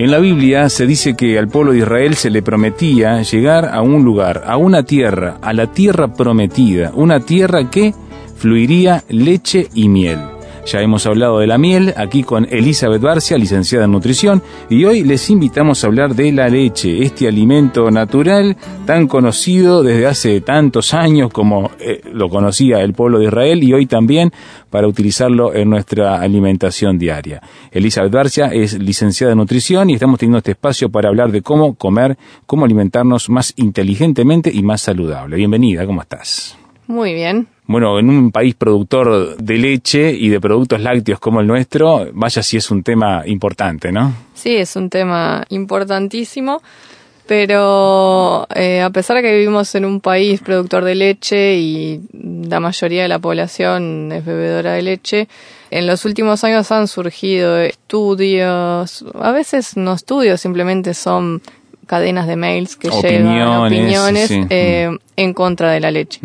En la Biblia se dice que al pueblo de Israel se le prometía llegar a un lugar, a una tierra, a la tierra prometida, una tierra que fluiría leche y miel. Ya hemos hablado de la miel aquí con Elizabeth Barcia, licenciada en nutrición, y hoy les invitamos a hablar de la leche, este alimento natural tan conocido desde hace tantos años como eh, lo conocía el pueblo de Israel y hoy también para utilizarlo en nuestra alimentación diaria. Elizabeth Barcia es licenciada en nutrición y estamos teniendo este espacio para hablar de cómo comer, cómo alimentarnos más inteligentemente y más saludable. Bienvenida, ¿cómo estás? Muy bien, bueno, en un país productor de leche y de productos lácteos como el nuestro, vaya si es un tema importante, ¿no? Sí, es un tema importantísimo, pero eh, a pesar de que vivimos en un país productor de leche y la mayoría de la población es bebedora de leche, en los últimos años han surgido estudios, a veces no estudios, simplemente son cadenas de mails que llevan opiniones eh, en contra de la leche.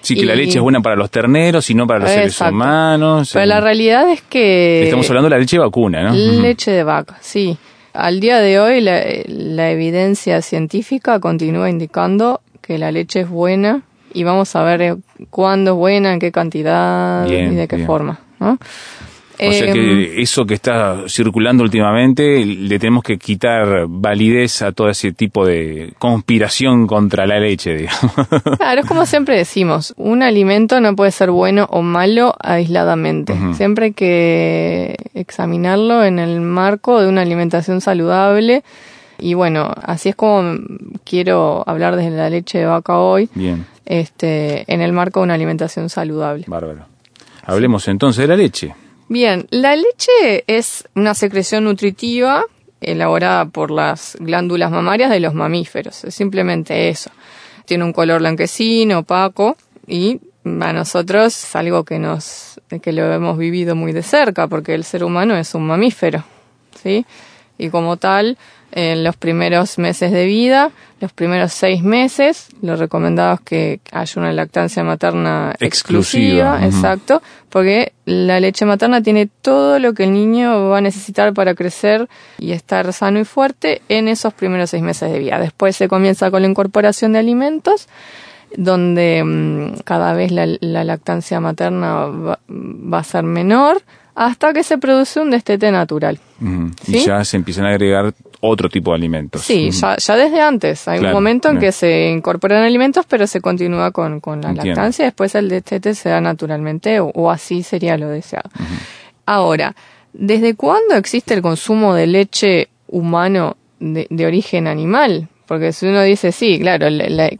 Sí, que la leche es buena para los terneros y no para los seres humanos. Pero la realidad es que... Estamos hablando de la leche vacuna, ¿no? Leche de vaca, sí. Al día de hoy la, la evidencia científica continúa indicando que la leche es buena y vamos a ver cuándo es buena, en qué cantidad y de qué forma. ¿no? O sea que em, eso que está circulando últimamente le tenemos que quitar validez a todo ese tipo de conspiración contra la leche, digamos. Claro, es como siempre decimos, un alimento no puede ser bueno o malo aisladamente. Siempre hay que examinarlo en el marco de una alimentación saludable. Y bueno, así es como quiero hablar desde la leche de vaca hoy. Bien. Este, en el marco de una alimentación saludable. Bárbaro. Hablemos entonces de la leche. Bien, la leche es una secreción nutritiva elaborada por las glándulas mamarias de los mamíferos. Es simplemente eso. Tiene un color blanquecino, opaco y a nosotros es algo que nos que lo hemos vivido muy de cerca porque el ser humano es un mamífero, ¿sí? Y como tal, en los primeros meses de vida, los primeros seis meses, lo recomendado es que haya una lactancia materna exclusiva, exacto, porque la leche materna tiene todo lo que el niño va a necesitar para crecer y estar sano y fuerte en esos primeros seis meses de vida. Después se comienza con la incorporación de alimentos, donde mm, cada vez la, lactancia materna va a ser menor, hasta que se produce un destete natural. Y ya se empiezan a agregar otro tipo de alimentos. Sí, ya, desde antes. Hay un momento en que se incorporan alimentos, pero se continúa con, la lactancia y después el destete se da naturalmente o, así sería lo deseado. Ahora, ¿desde cuándo existe el consumo de leche humano de origen animal? Porque si uno dice, sí, claro,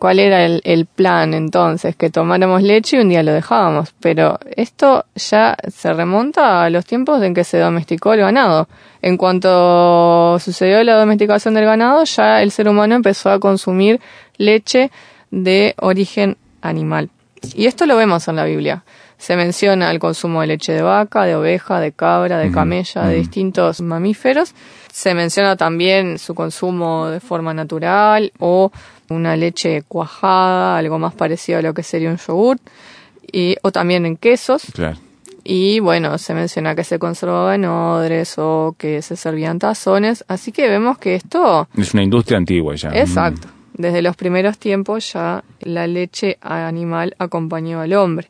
¿cuál era el, plan entonces? Que tomáramos leche y un día lo dejábamos. Pero esto ya se remonta a los tiempos en que se domesticó el ganado. En cuanto sucedió la domesticación del ganado, ya el ser humano empezó a consumir leche de origen animal. Y esto lo vemos en la Biblia. Se menciona el consumo de leche de vaca, de oveja, de cabra, de camella, de distintos mamíferos. Se menciona también su consumo de forma natural o una leche cuajada, algo más parecido a lo que sería un yogur, y, o también en quesos. Y bueno, se menciona que se conservaba en odres o que se servían tazones, así que vemos que esto... Es una industria antigua ya. Exacto. Desde los primeros tiempos ya la leche animal acompañó al hombre.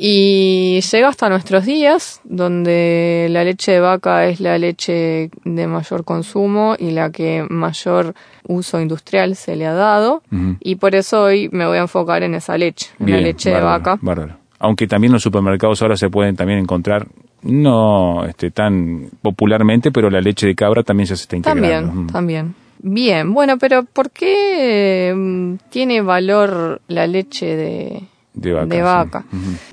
Y llega hasta nuestros días, donde la leche de vaca es la leche de mayor consumo y la que mayor uso industrial se le ha dado. Y por eso hoy me voy a enfocar en esa leche, en la leche de vaca. Aunque también los supermercados ahora se pueden también encontrar, no este, tan popularmente, pero la leche de cabra también ya se está integrando. También, también. Bien, bueno, pero ¿por qué mm, tiene valor la leche de, de vaca.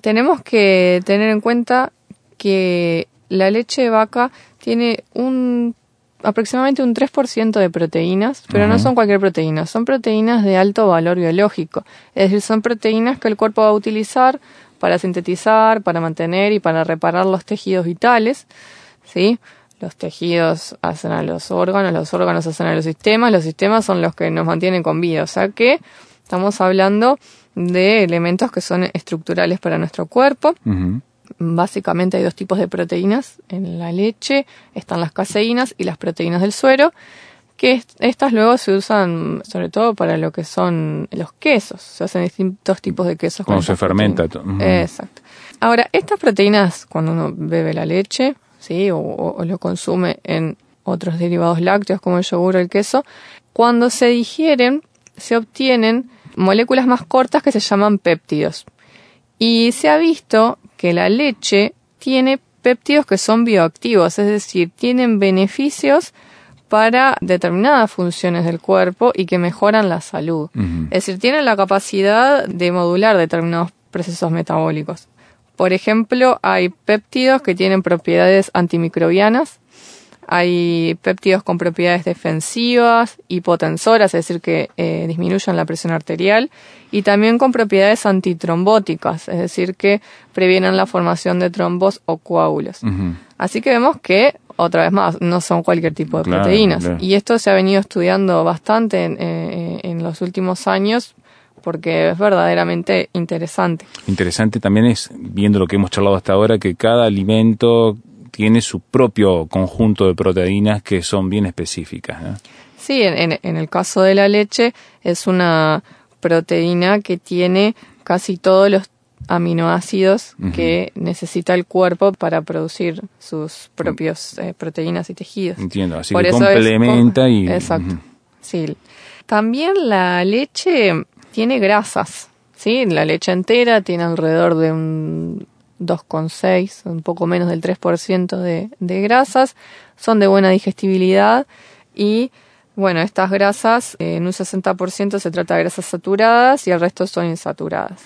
Tenemos que tener en cuenta que la leche de vaca tiene un aproximadamente un 3% de proteínas, pero no son cualquier proteína, son proteínas de alto valor biológico. Es decir, son proteínas que el cuerpo va a utilizar para sintetizar, para mantener y para reparar los tejidos vitales, ¿sí? Los tejidos hacen a los órganos, los órganos hacen a los sistemas, los sistemas son los que nos mantienen con vida, o sea que estamos hablando de elementos que son estructurales para nuestro cuerpo. Básicamente hay dos tipos de proteínas en la leche, están las caseínas y las proteínas del suero, que estas luego se usan sobre todo para lo que son los quesos, se hacen distintos tipos de quesos. Cuando se fermenta. todo. Exacto. Ahora, estas proteínas, cuando uno bebe la leche, ¿sí? O, lo consume en otros derivados lácteos como el yogur o el queso, cuando se digieren, se obtienen moléculas más cortas que se llaman péptidos. Y se ha visto que la leche tiene péptidos que son bioactivos, es decir, tienen beneficios para determinadas funciones del cuerpo y que mejoran la salud. Es decir, tienen la capacidad de modular determinados procesos metabólicos. Por ejemplo, hay péptidos que tienen propiedades antimicrobianas, hay péptidos con propiedades defensivas, hipotensoras, es decir, que eh, disminuyen la presión arterial, y también con propiedades antitrombóticas, es decir, que previenen la formación de trombos o coágulos. Así que vemos que, otra vez más, no son cualquier tipo de proteínas. Y esto se ha venido estudiando bastante en, eh, en los últimos años porque es verdaderamente interesante. Interesante también es, viendo lo que hemos charlado hasta ahora, que cada alimento tiene su propio conjunto de proteínas que son bien específicas. Sí, en, el caso de la leche es una proteína que tiene casi todos los aminoácidos que necesita el cuerpo para producir sus propios eh, proteínas y tejidos. Entiendo, así que complementa y... Exacto, sí. También la leche tiene grasas, ¿sí? La leche entera tiene alrededor de un 2,6, un poco menos del 3% de, de grasas, son de buena digestibilidad y bueno, estas grasas en un 60% se trata de grasas saturadas y el resto son insaturadas.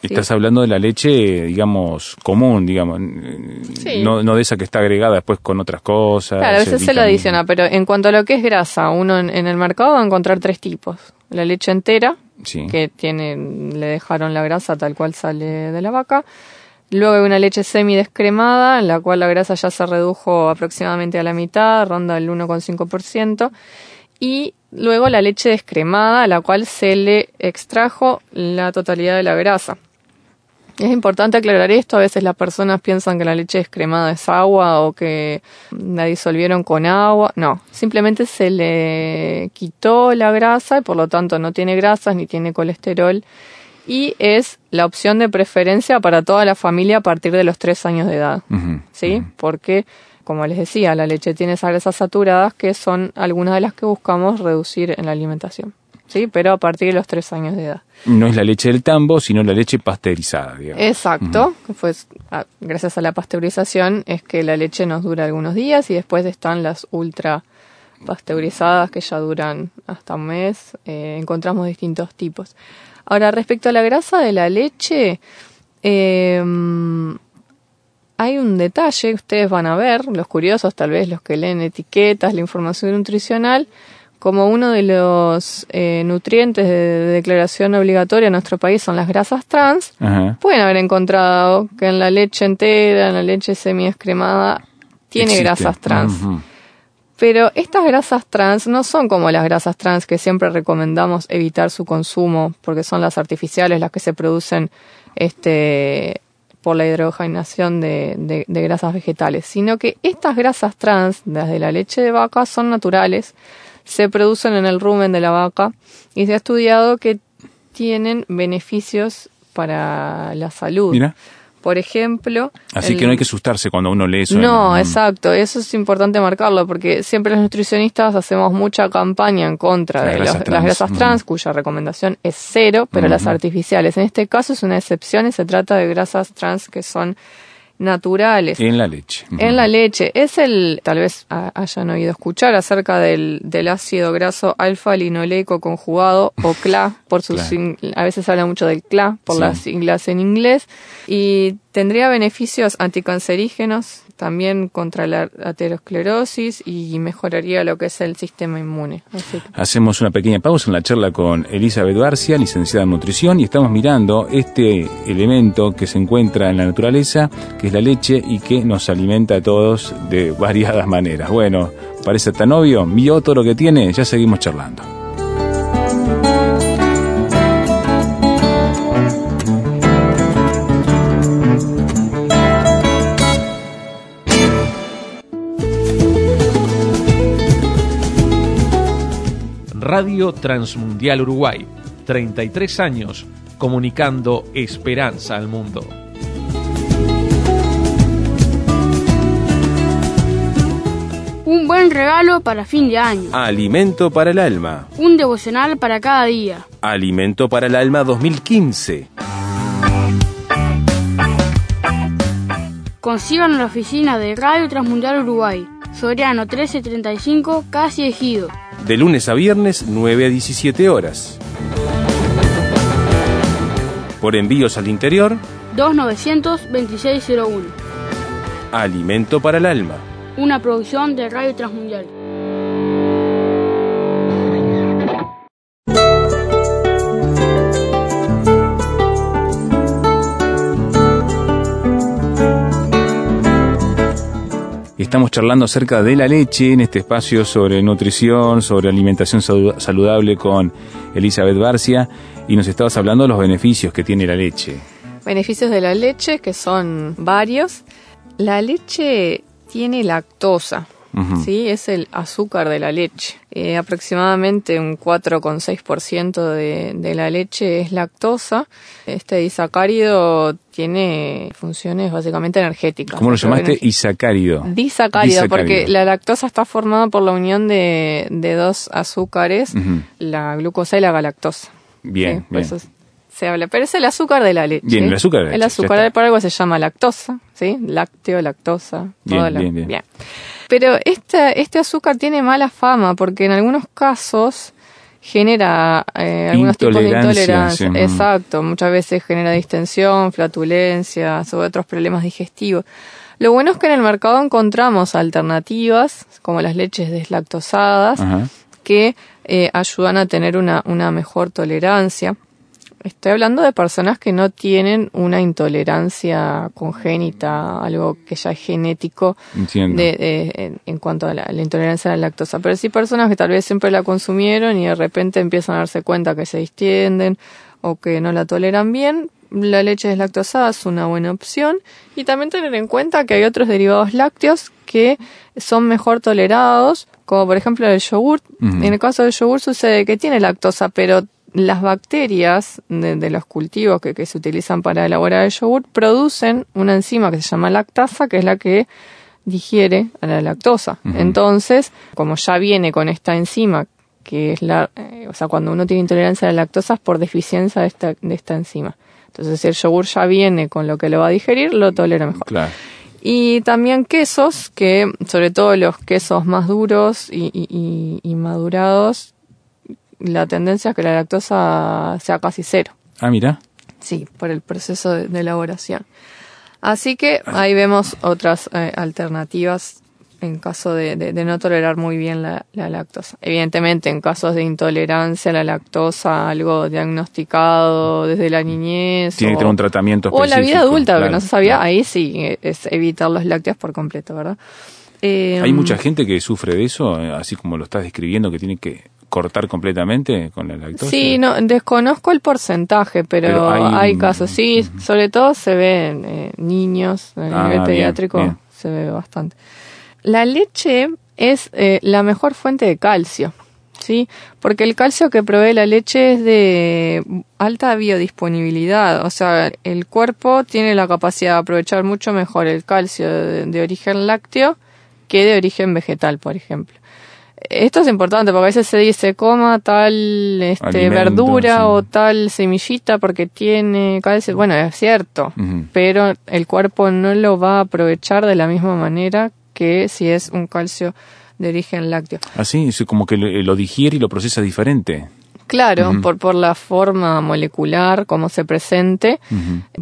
Estás hablando de la leche, digamos, común, digamos, no, no de esa que está agregada después con otras cosas. Claro, a veces se lo adiciona, pero en cuanto a lo que es grasa, uno en, el mercado va a encontrar tres tipos. La leche entera, que tiene, le dejaron la grasa tal cual sale de la vaca. Luego hay una leche semi-descremada, en la cual la grasa ya se redujo aproximadamente a la mitad, ronda el 1,5%. Y luego la leche descremada, a la cual se le extrajo la totalidad de la grasa. Es importante aclarar esto, a veces las personas piensan que la leche descremada es agua o que la disolvieron con agua. No, simplemente se le quitó la grasa y por lo tanto no tiene grasas ni tiene colesterol y es la opción de preferencia para toda la familia a partir de los tres años de edad. ¿Sí? Porque, como les decía, la leche tiene grasas saturadas que son algunas de las que buscamos reducir en la alimentación. ¿Sí? Pero a partir de los tres años de edad. No es la leche del tambo, sino la leche pasteurizada, digamos. Exacto. Pues, gracias a la pasteurización es que la leche nos dura algunos días y después están las ultra pasteurizadas que ya duran hasta un mes. Eh, encontramos distintos tipos. Ahora, respecto a la grasa de la leche, em, hay un detalle, ustedes van a ver, los curiosos, tal vez los que leen etiquetas, la información nutricional, como uno de los eh, nutrientes de, declaración obligatoria en nuestro país son las grasas trans, pueden haber encontrado que en la leche entera, en la leche semi-escremada, tiene grasas trans. Pero estas grasas trans no son como las grasas trans que siempre recomendamos evitar su consumo porque son las artificiales las que se producen este, por la hidrogenación de, de, grasas vegetales, sino que estas grasas trans, las de la leche de vaca, son naturales, se producen en el rumen de la vaca y se ha estudiado que tienen beneficios para la salud. Mira. Por ejemplo. Así que no hay que asustarse cuando uno lee eso. No, exacto. Eso es importante marcarlo porque siempre los nutricionistas hacemos mucha campaña en contra de las grasas trans, cuya recomendación es cero, pero las artificiales. En este caso es una excepción y se trata de grasas trans que son naturales. En la leche. En la leche. Es el, tal vez hayan oído escuchar acerca del, del ácido graso alfa-linoleico conjugado o CLA, por sus, a veces habla mucho del CLA por las siglas en inglés. Y tendría beneficios anticancerígenos, también contra la aterosclerosis y mejoraría lo que es el sistema inmune. Hacemos una pequeña pausa en la charla con Elizabeth García, licenciada en nutrición, y estamos mirando este elemento que se encuentra en la naturaleza, que es la leche y que nos alimenta a todos de variadas maneras. Bueno, parece tan obvio, vio todo lo que tiene, ya seguimos charlando. Radio Transmundial Uruguay, 33 años comunicando esperanza al mundo. Un buen regalo para fin de año. Alimento para el alma. Un devocional para cada día. Alimento para el alma 2015. Consigan en la oficina de Radio Transmundial Uruguay. Soriano 1335, casi ejido de lunes a viernes 9 a 17 horas. Por envíos al interior 2900-2601. Alimento para el alma. Una producción de Radio Transmundial. Estamos charlando acerca de la leche en este espacio sobre nutrición, sobre alimentación saludable con Elizabeth Barcia y nos estabas hablando de los beneficios que tiene la leche. Beneficios de la leche que son varios. La leche tiene lactosa, ¿sí? Es el azúcar de la leche. Eh, aproximadamente un 4,6% de, de la leche es lactosa. Este disacárido tiene funciones básicamente energéticas. ¿Cómo lo llamaste? Isacárido. Disacárido, porque la lactosa está formada por la unión de, dos azúcares, la glucosa y la galactosa. Bien, bien. Se habla, pero es el azúcar de la leche. Bien, el azúcar de la leche. El azúcar, por algo se llama lactosa, ¿sí? Lácteo, lactosa. Bien, bien, bien. bien. Pero este, este azúcar tiene mala fama porque en algunos casos genera eh, algunos tipos de intolerancia. Exacto, muchas veces genera distensión, flatulencias o otros problemas digestivos. Lo bueno es que en el mercado encontramos alternativas como las leches deslactosadas que eh, ayudan a tener una, una mejor tolerancia. Estoy hablando de personas que no tienen una intolerancia congénita, algo que ya es genético de, en, cuanto a la, intolerancia a la lactosa. Pero sí personas que tal vez siempre la consumieron y de repente empiezan a darse cuenta que se distienden o que no la toleran bien, la leche deslactosada es una buena opción y también tener en cuenta que hay otros derivados lácteos que son mejor tolerados, como por ejemplo el yogur. En el caso del yogur sucede que tiene lactosa, pero las bacterias de, los cultivos que, se utilizan para elaborar el yogur producen una enzima que se llama lactasa, que es la que digiere a la lactosa. Entonces, como ya viene con esta enzima, que es la, eh, o sea, cuando uno tiene intolerancia a la lactosa es por deficiencia de esta, de esta enzima. Entonces, si el yogur ya viene con lo que lo va a digerir, lo tolera mejor. Y también quesos, que sobre todo los quesos más duros y madurados, la tendencia es que la lactosa sea casi cero. Ah, mira. Sí, por el proceso de, elaboración. Así que ahí vemos otras eh, alternativas en caso de, no tolerar muy bien la, lactosa. Evidentemente, en casos de intolerancia a la lactosa, algo diagnosticado desde la niñez. Tiene que tener un tratamiento específico. O la vida adulta, que no se sabía, ahí sí es evitar los lácteos por completo, ¿verdad? Hay mucha em, gente que sufre de eso, así como lo estás describiendo, que tiene que cortar completamente con la lactosa? Sí, no, desconozco el porcentaje, pero, hay, casos. Sí, sobre todo se ve en eh, niños, a ah, nivel pediátrico se ve bastante. La leche es eh, la mejor fuente de calcio, ¿sí? Porque el calcio que provee la leche es de alta biodisponibilidad, o sea, el cuerpo tiene la capacidad de aprovechar mucho mejor el calcio de origen lácteo que de origen vegetal, por ejemplo. Esto es importante porque a veces se dice coma tal este, verdura o tal semillita porque tiene calcio. Bueno, es cierto, pero el cuerpo no lo va a aprovechar de la misma manera que si es un calcio de origen lácteo. Así, es como que lo digiere y lo procesa diferente. Claro, por, por la forma molecular, como se presente,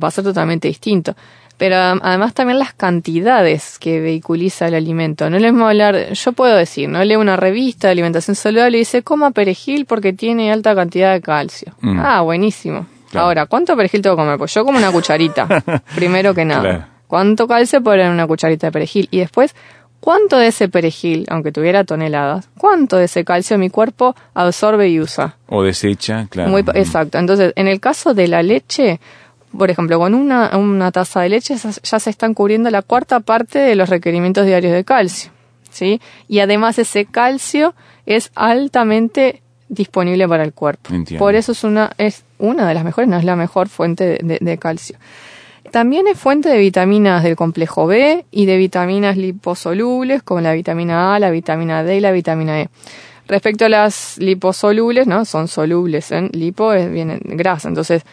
va a ser totalmente distinto. pero además también las cantidades que vehiculiza el alimento. No le mismo hablar, yo puedo decir, no leo una revista de alimentación saludable y dice coma perejil porque tiene alta cantidad de calcio. Mm. Ah, buenísimo. Ahora, ¿cuánto perejil tengo que comer? Pues yo como una cucharita, primero que nada. ¿Cuánto calcio puede en una cucharita de perejil? Y después, ¿cuánto de ese perejil, aunque tuviera toneladas, cuánto de ese calcio mi cuerpo absorbe y usa? O desecha, claro. Muy, exacto. Entonces, en el caso de la leche, por ejemplo, con una, una taza de leche ya se están cubriendo la cuarta parte de los requerimientos diarios de calcio. ¿sí? Y además ese calcio es altamente disponible para el cuerpo. Por eso es una, es una de las mejores, no es la mejor fuente de, calcio. También es fuente de vitaminas del complejo B y de vitaminas liposolubles como la vitamina A, la vitamina D y la vitamina E. Respecto a las liposolubles, ¿no? Son solubles en lipo, es, vienen grasa. Entonces,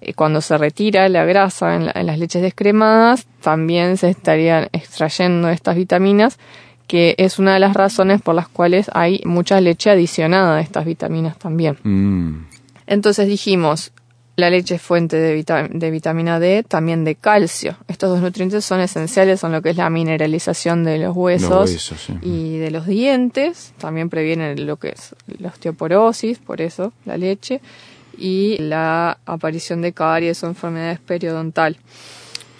eh, cuando se retira la grasa en, las leches descremadas, también se estarían extrayendo estas vitaminas, que es una de las razones por las cuales hay mucha leche adicionada a estas vitaminas también. Mm. Entonces dijimos, la leche es fuente de, de, vitamina D, también de calcio. Estos dos nutrientes son esenciales, son lo que es la mineralización de los huesos, y de los dientes. También previenen lo que es la osteoporosis, por eso la leche y la aparición de caries o enfermedades periodontal.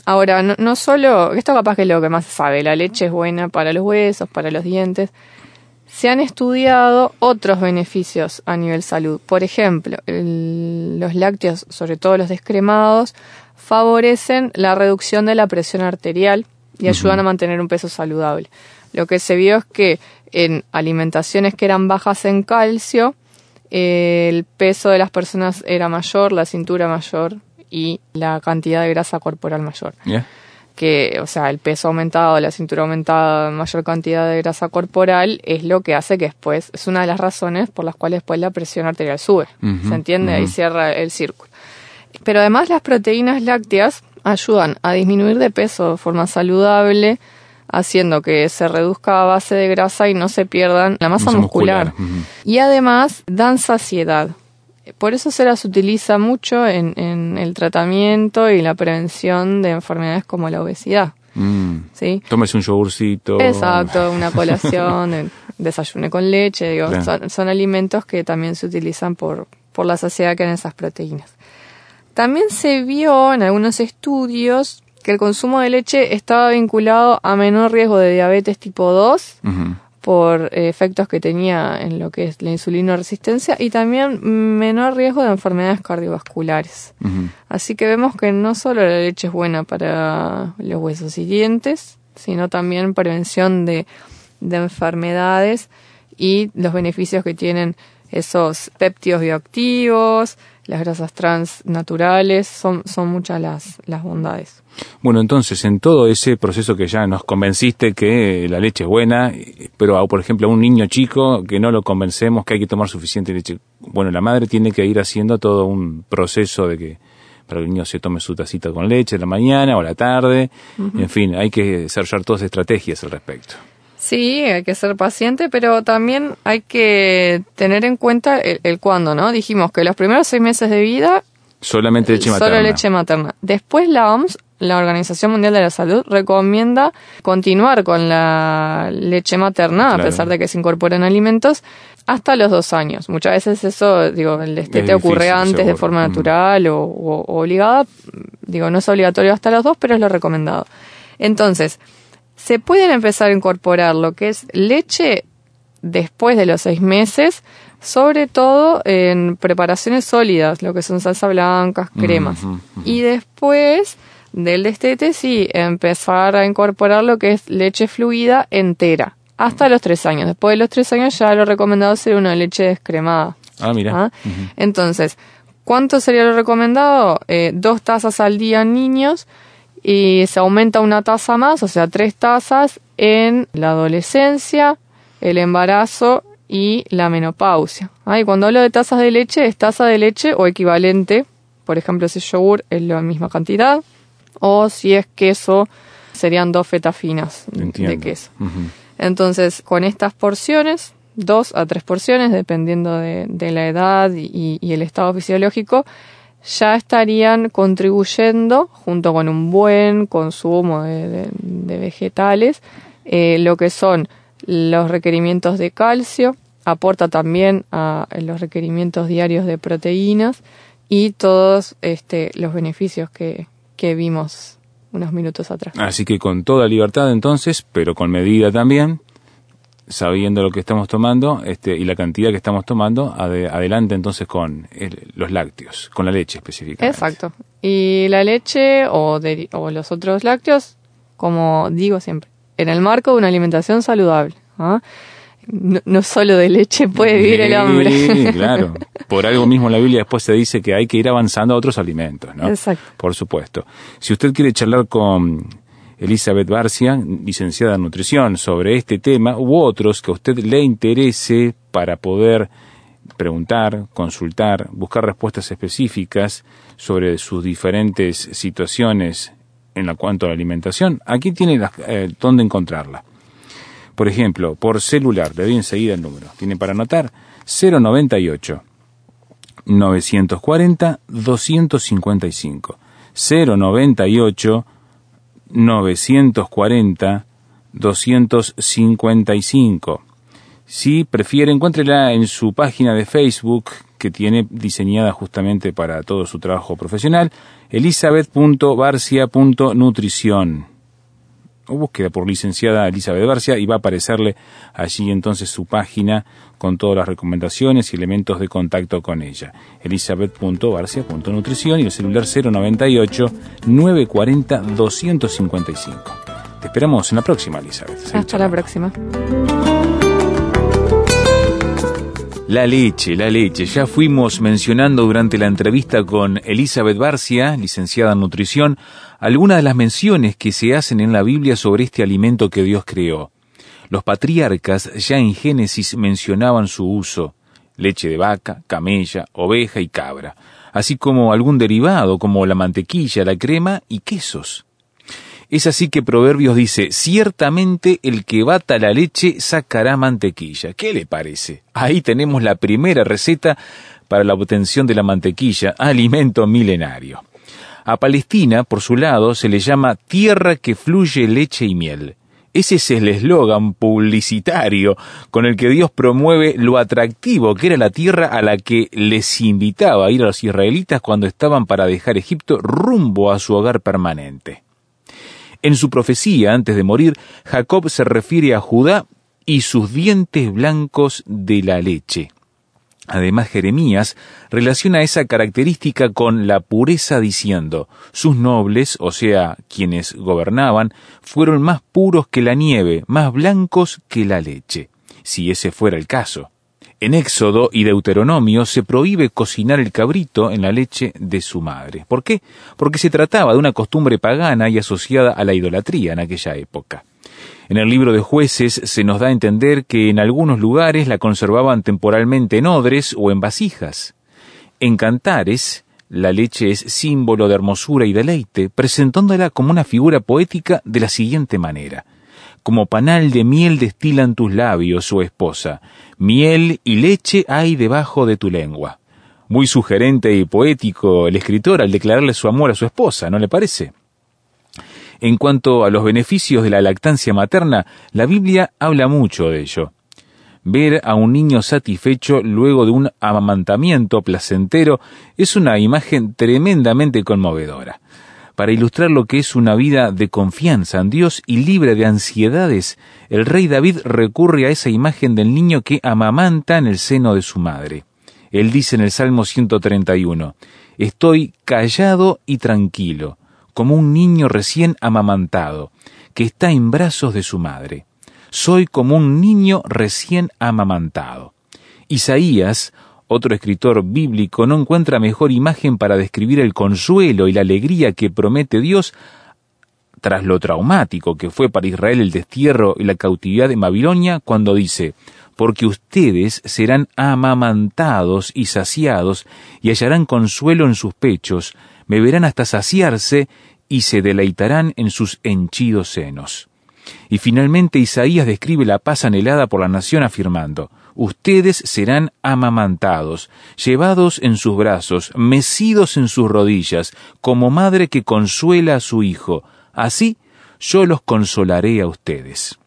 Ahora, no, no solo, esto capaz que es lo que más se sabe, la leche es buena para los huesos, para los dientes, se han estudiado otros beneficios a nivel salud. Por ejemplo, los lácteos, sobre todo los descremados, favorecen la reducción de la presión arterial y ayudan a mantener un peso saludable. Lo que se vio es que en alimentaciones que eran bajas en calcio, el peso de las personas era mayor, la cintura mayor y la cantidad de grasa corporal mayor. Que, o sea, el peso aumentado, la cintura aumentada, mayor cantidad de grasa corporal es lo que hace que después, es una de las razones por las cuales después la presión arterial sube. ¿Se entiende? Ahí cierra el círculo. Pero además las proteínas lácteas ayudan a disminuir de peso de forma saludable, haciendo que se reduzca a base de grasa y no se pierdan la masa, muscular. Y además dan saciedad. Por eso se las utiliza mucho en, en el tratamiento y la prevención de enfermedades como la obesidad. Mm. ¿Sí? Tómese un yogurcito. Exacto, una colación, desayune con leche. Digo, son, son, alimentos que también se utilizan por, por la saciedad que en esas proteínas. También se vio en algunos estudios que el consumo de leche estaba vinculado a menor riesgo de diabetes tipo 2 por efectos que tenía en lo que es la insulina resistencia y también menor riesgo de enfermedades cardiovasculares. Así que vemos que no solo la leche es buena para los huesos y dientes, sino también prevención de, de enfermedades y los beneficios que tienen esos péptidos bioactivos, las grasas trans naturales, son, son muchas las, las bondades. Bueno, entonces, en todo ese proceso que ya nos convenciste que la leche es buena, pero por ejemplo a un niño chico que no lo convencemos que hay que tomar suficiente leche, bueno, la madre tiene que ir haciendo todo un proceso de que para que el niño se tome su tacita con leche en la mañana o la tarde, en fin, hay que desarrollar todas estrategias al respecto. Sí, hay que ser paciente, pero también hay que tener en cuenta el, el cuándo, ¿no? Dijimos que los primeros seis meses de vida... Solamente leche materna. Solo leche materna. Después la OMS, la Organización Mundial de la Salud, recomienda continuar con la leche materna, a pesar de que se incorporen alimentos, hasta los dos años. Muchas veces eso, digo, el destete ocurre antes de forma natural o, o obligada. Digo, no es obligatorio hasta los dos, pero es lo recomendado. Entonces, se pueden empezar a incorporar lo que es leche después de los seis meses, sobre todo en preparaciones sólidas, lo que son salsa blancas, cremas. Y después del destete, sí, empezar a incorporar lo que es leche fluida entera, hasta los tres años. Después de los tres años ya lo recomendado sería una leche descremada. Ah, mira. ¿Ah? Entonces, ¿cuánto sería lo recomendado? Eh, dos tazas al día niños y se aumenta una tasa más, o sea, tres tasas en la adolescencia, el embarazo y la menopausia. Ah, y cuando hablo de tasas de leche, es taza de leche o equivalente, por ejemplo, si es yogur es la misma cantidad, o si es queso, serían dos fetas finas de queso. Entonces, con estas porciones, dos a tres porciones, dependiendo de, la edad y el estado fisiológico, ya estarían contribuyendo, junto con un buen consumo de, vegetales, eh, lo que son los requerimientos de calcio, aporta también a los requerimientos diarios de proteínas y todos este, los beneficios que, que vimos unos minutos atrás. Así que con toda libertad entonces, pero con medida también, sabiendo lo que estamos tomando este, y la cantidad que estamos tomando, adelante entonces con los lácteos, con la leche específicamente. Exacto. Y la leche o, o los otros lácteos, como digo siempre, en el marco de una alimentación saludable. ¿ah? No, solo de leche puede vivir el hombre. Sí, claro. Por algo mismo en la Biblia después se dice que hay que ir avanzando a otros alimentos, ¿no? Exacto. Por supuesto. Si usted quiere charlar con Elizabeth Barcia, licenciada en nutrición, sobre este tema u otros que a usted le interese para poder preguntar, consultar, buscar respuestas específicas sobre sus diferentes situaciones en cuanto a la alimentación, aquí tiene eh, dónde encontrarla. Por ejemplo, por celular, le doy enseguida el número. Tiene para anotar 098 940 255. 098 940 255. Si prefiere, encuéntrela en su página de Facebook, que tiene diseñada justamente para todo su trabajo profesional, elisabeth.barcia.nutrición. O búsqueda por licenciada Elizabeth Barcia y va a aparecerle allí entonces su página con todas las recomendaciones y elementos de contacto con ella. elisabeth.barcia.nutrición y el celular 098 940 255. Te esperamos en la próxima, Elizabeth. Hasta la próxima. La leche, la leche. Ya fuimos mencionando durante la entrevista con Elizabeth Barcia, licenciada en nutrición, algunas de las menciones que se hacen en la Biblia sobre este alimento que Dios creó. Los patriarcas ya en Génesis mencionaban su uso, leche de vaca, camella, oveja y cabra, así como algún derivado como la mantequilla, la crema y quesos. Es así que Proverbios dice, ciertamente el que bata la leche sacará mantequilla. ¿Qué le parece? Ahí tenemos la primera receta para la obtención de la mantequilla, alimento milenario. A Palestina, por su lado, se le llama tierra que fluye leche y miel. Ese es el eslogan publicitario con el que Dios promueve lo atractivo que era la tierra a la que les invitaba a ir a los israelitas cuando estaban para dejar Egipto rumbo a su hogar permanente. En su profecía, antes de morir, Jacob se refiere a Judá y sus dientes blancos de la leche. Además, Jeremías relaciona esa característica con la pureza diciendo, sus nobles, o sea, quienes gobernaban, fueron más puros que la nieve, más blancos que la leche, si ese fuera el caso. En Éxodo y Deuteronomio se prohíbe cocinar el cabrito en la leche de su madre. ¿Por qué? Porque se trataba de una costumbre pagana y asociada a la idolatría en aquella época. En el libro de jueces se nos da a entender que en algunos lugares la conservaban temporalmente en odres o en vasijas. En cantares, la leche es símbolo de hermosura y deleite, presentándola como una figura poética de la siguiente manera como panal de miel destilan tus labios, su esposa, miel y leche hay debajo de tu lengua. Muy sugerente y poético el escritor al declararle su amor a su esposa, ¿no le parece? En cuanto a los beneficios de la lactancia materna, la Biblia habla mucho de ello. Ver a un niño satisfecho luego de un amamantamiento placentero es una imagen tremendamente conmovedora para ilustrar lo que es una vida de confianza en Dios y libre de ansiedades, el rey David recurre a esa imagen del niño que amamanta en el seno de su madre. Él dice en el Salmo 131, Estoy callado y tranquilo, como un niño recién amamantado, que está en brazos de su madre. Soy como un niño recién amamantado. Isaías otro escritor bíblico no encuentra mejor imagen para describir el consuelo y la alegría que promete Dios tras lo traumático que fue para Israel el destierro y la cautividad de Babilonia, cuando dice, porque ustedes serán amamantados y saciados, y hallarán consuelo en sus pechos, me verán hasta saciarse, y se deleitarán en sus henchidos senos. Y finalmente Isaías describe la paz anhelada por la nación afirmando, ustedes serán amamantados, llevados en sus brazos, mecidos en sus rodillas, como madre que consuela a su hijo. Así yo los consolaré a ustedes.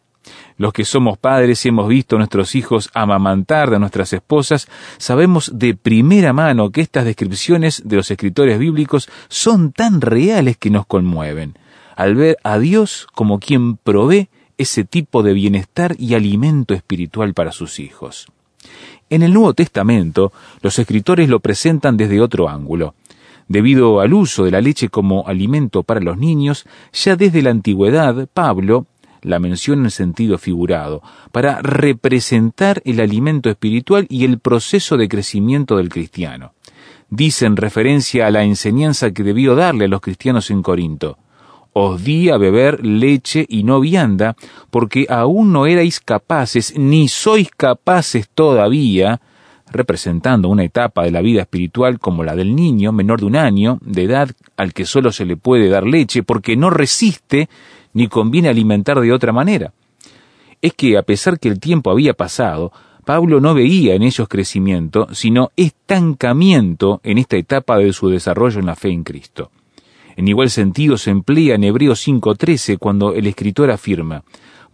Los que somos padres y hemos visto a nuestros hijos amamantar de nuestras esposas, sabemos de primera mano que estas descripciones de los escritores bíblicos son tan reales que nos conmueven, al ver a Dios como quien provee ese tipo de bienestar y alimento espiritual para sus hijos. En el Nuevo Testamento, los escritores lo presentan desde otro ángulo. Debido al uso de la leche como alimento para los niños, ya desde la antigüedad Pablo la menciona en sentido figurado, para representar el alimento espiritual y el proceso de crecimiento del cristiano. Dice en referencia a la enseñanza que debió darle a los cristianos en Corinto, os di a beber leche y no vianda, porque aún no erais capaces, ni sois capaces todavía, representando una etapa de la vida espiritual como la del niño menor de un año de edad al que solo se le puede dar leche porque no resiste ni conviene alimentar de otra manera. Es que a pesar que el tiempo había pasado, Pablo no veía en ellos crecimiento, sino estancamiento en esta etapa de su desarrollo en la fe en Cristo. En igual sentido se emplea en Hebreos 5.13 cuando el escritor afirma,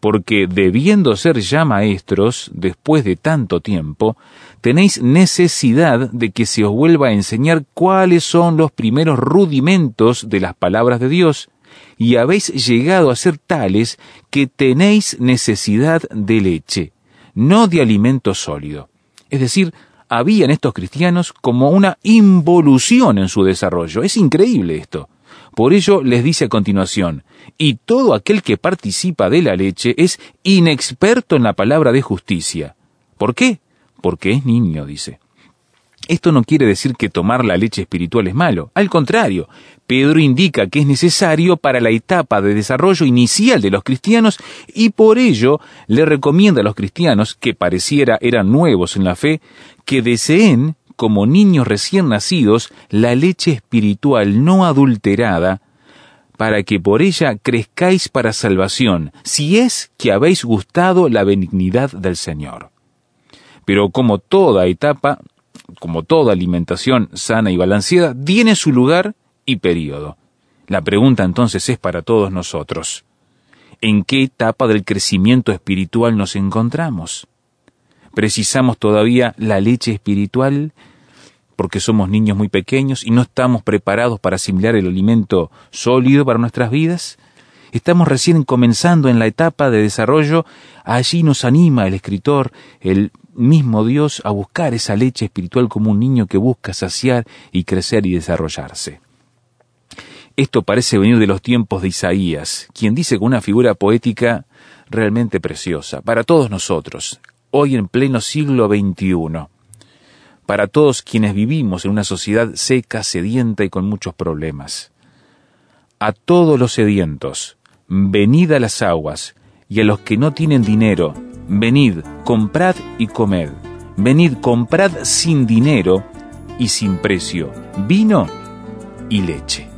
porque debiendo ser ya maestros, después de tanto tiempo, tenéis necesidad de que se os vuelva a enseñar cuáles son los primeros rudimentos de las palabras de Dios, y habéis llegado a ser tales que tenéis necesidad de leche, no de alimento sólido. Es decir, había en estos cristianos como una involución en su desarrollo. Es increíble esto. Por ello les dice a continuación, y todo aquel que participa de la leche es inexperto en la palabra de justicia. ¿Por qué? Porque es niño, dice. Esto no quiere decir que tomar la leche espiritual es malo. Al contrario, Pedro indica que es necesario para la etapa de desarrollo inicial de los cristianos y por ello le recomienda a los cristianos, que pareciera eran nuevos en la fe, que deseen como niños recién nacidos la leche espiritual no adulterada, para que por ella crezcáis para salvación, si es que habéis gustado la benignidad del Señor. Pero como toda etapa, como toda alimentación sana y balanceada, tiene su lugar y periodo. La pregunta entonces es para todos nosotros. ¿En qué etapa del crecimiento espiritual nos encontramos? ¿Precisamos todavía la leche espiritual porque somos niños muy pequeños y no estamos preparados para asimilar el alimento sólido para nuestras vidas? Estamos recién comenzando en la etapa de desarrollo. Allí nos anima el escritor, el mismo Dios, a buscar esa leche espiritual como un niño que busca saciar y crecer y desarrollarse. Esto parece venir de los tiempos de Isaías, quien dice con una figura poética realmente preciosa, para todos nosotros, hoy en pleno siglo XXI para todos quienes vivimos en una sociedad seca, sedienta y con muchos problemas. A todos los sedientos, venid a las aguas, y a los que no tienen dinero, venid, comprad y comed. Venid, comprad sin dinero y sin precio, vino y leche.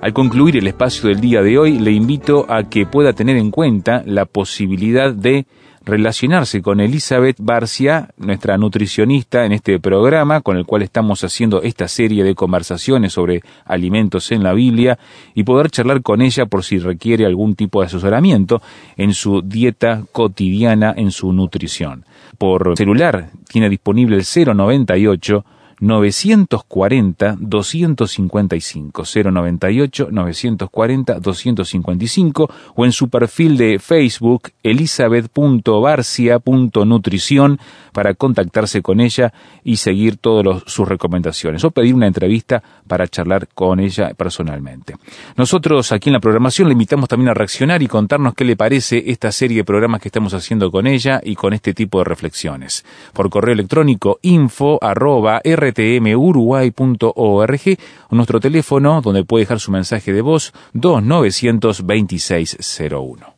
Al concluir el espacio del día de hoy, le invito a que pueda tener en cuenta la posibilidad de relacionarse con Elizabeth Barcia, nuestra nutricionista en este programa, con el cual estamos haciendo esta serie de conversaciones sobre alimentos en la Biblia, y poder charlar con ella por si requiere algún tipo de asesoramiento en su dieta cotidiana, en su nutrición. Por celular tiene disponible el 098 940 255 098 940 255 o en su perfil de Facebook elizabeth.barcia.nutrición para contactarse con ella y seguir todas sus recomendaciones o pedir una entrevista para charlar con ella personalmente. Nosotros aquí en la programación le invitamos también a reaccionar y contarnos qué le parece esta serie de programas que estamos haciendo con ella y con este tipo de reflexiones. Por correo electrónico info arroba rtmuruguay.org o nuestro teléfono donde puede dejar su mensaje de voz 292601.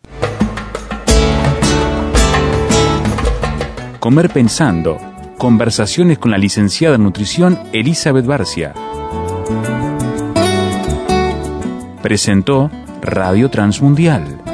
Comer pensando. Conversaciones con la licenciada en nutrición Elizabeth Barcia. Presentó Radio Transmundial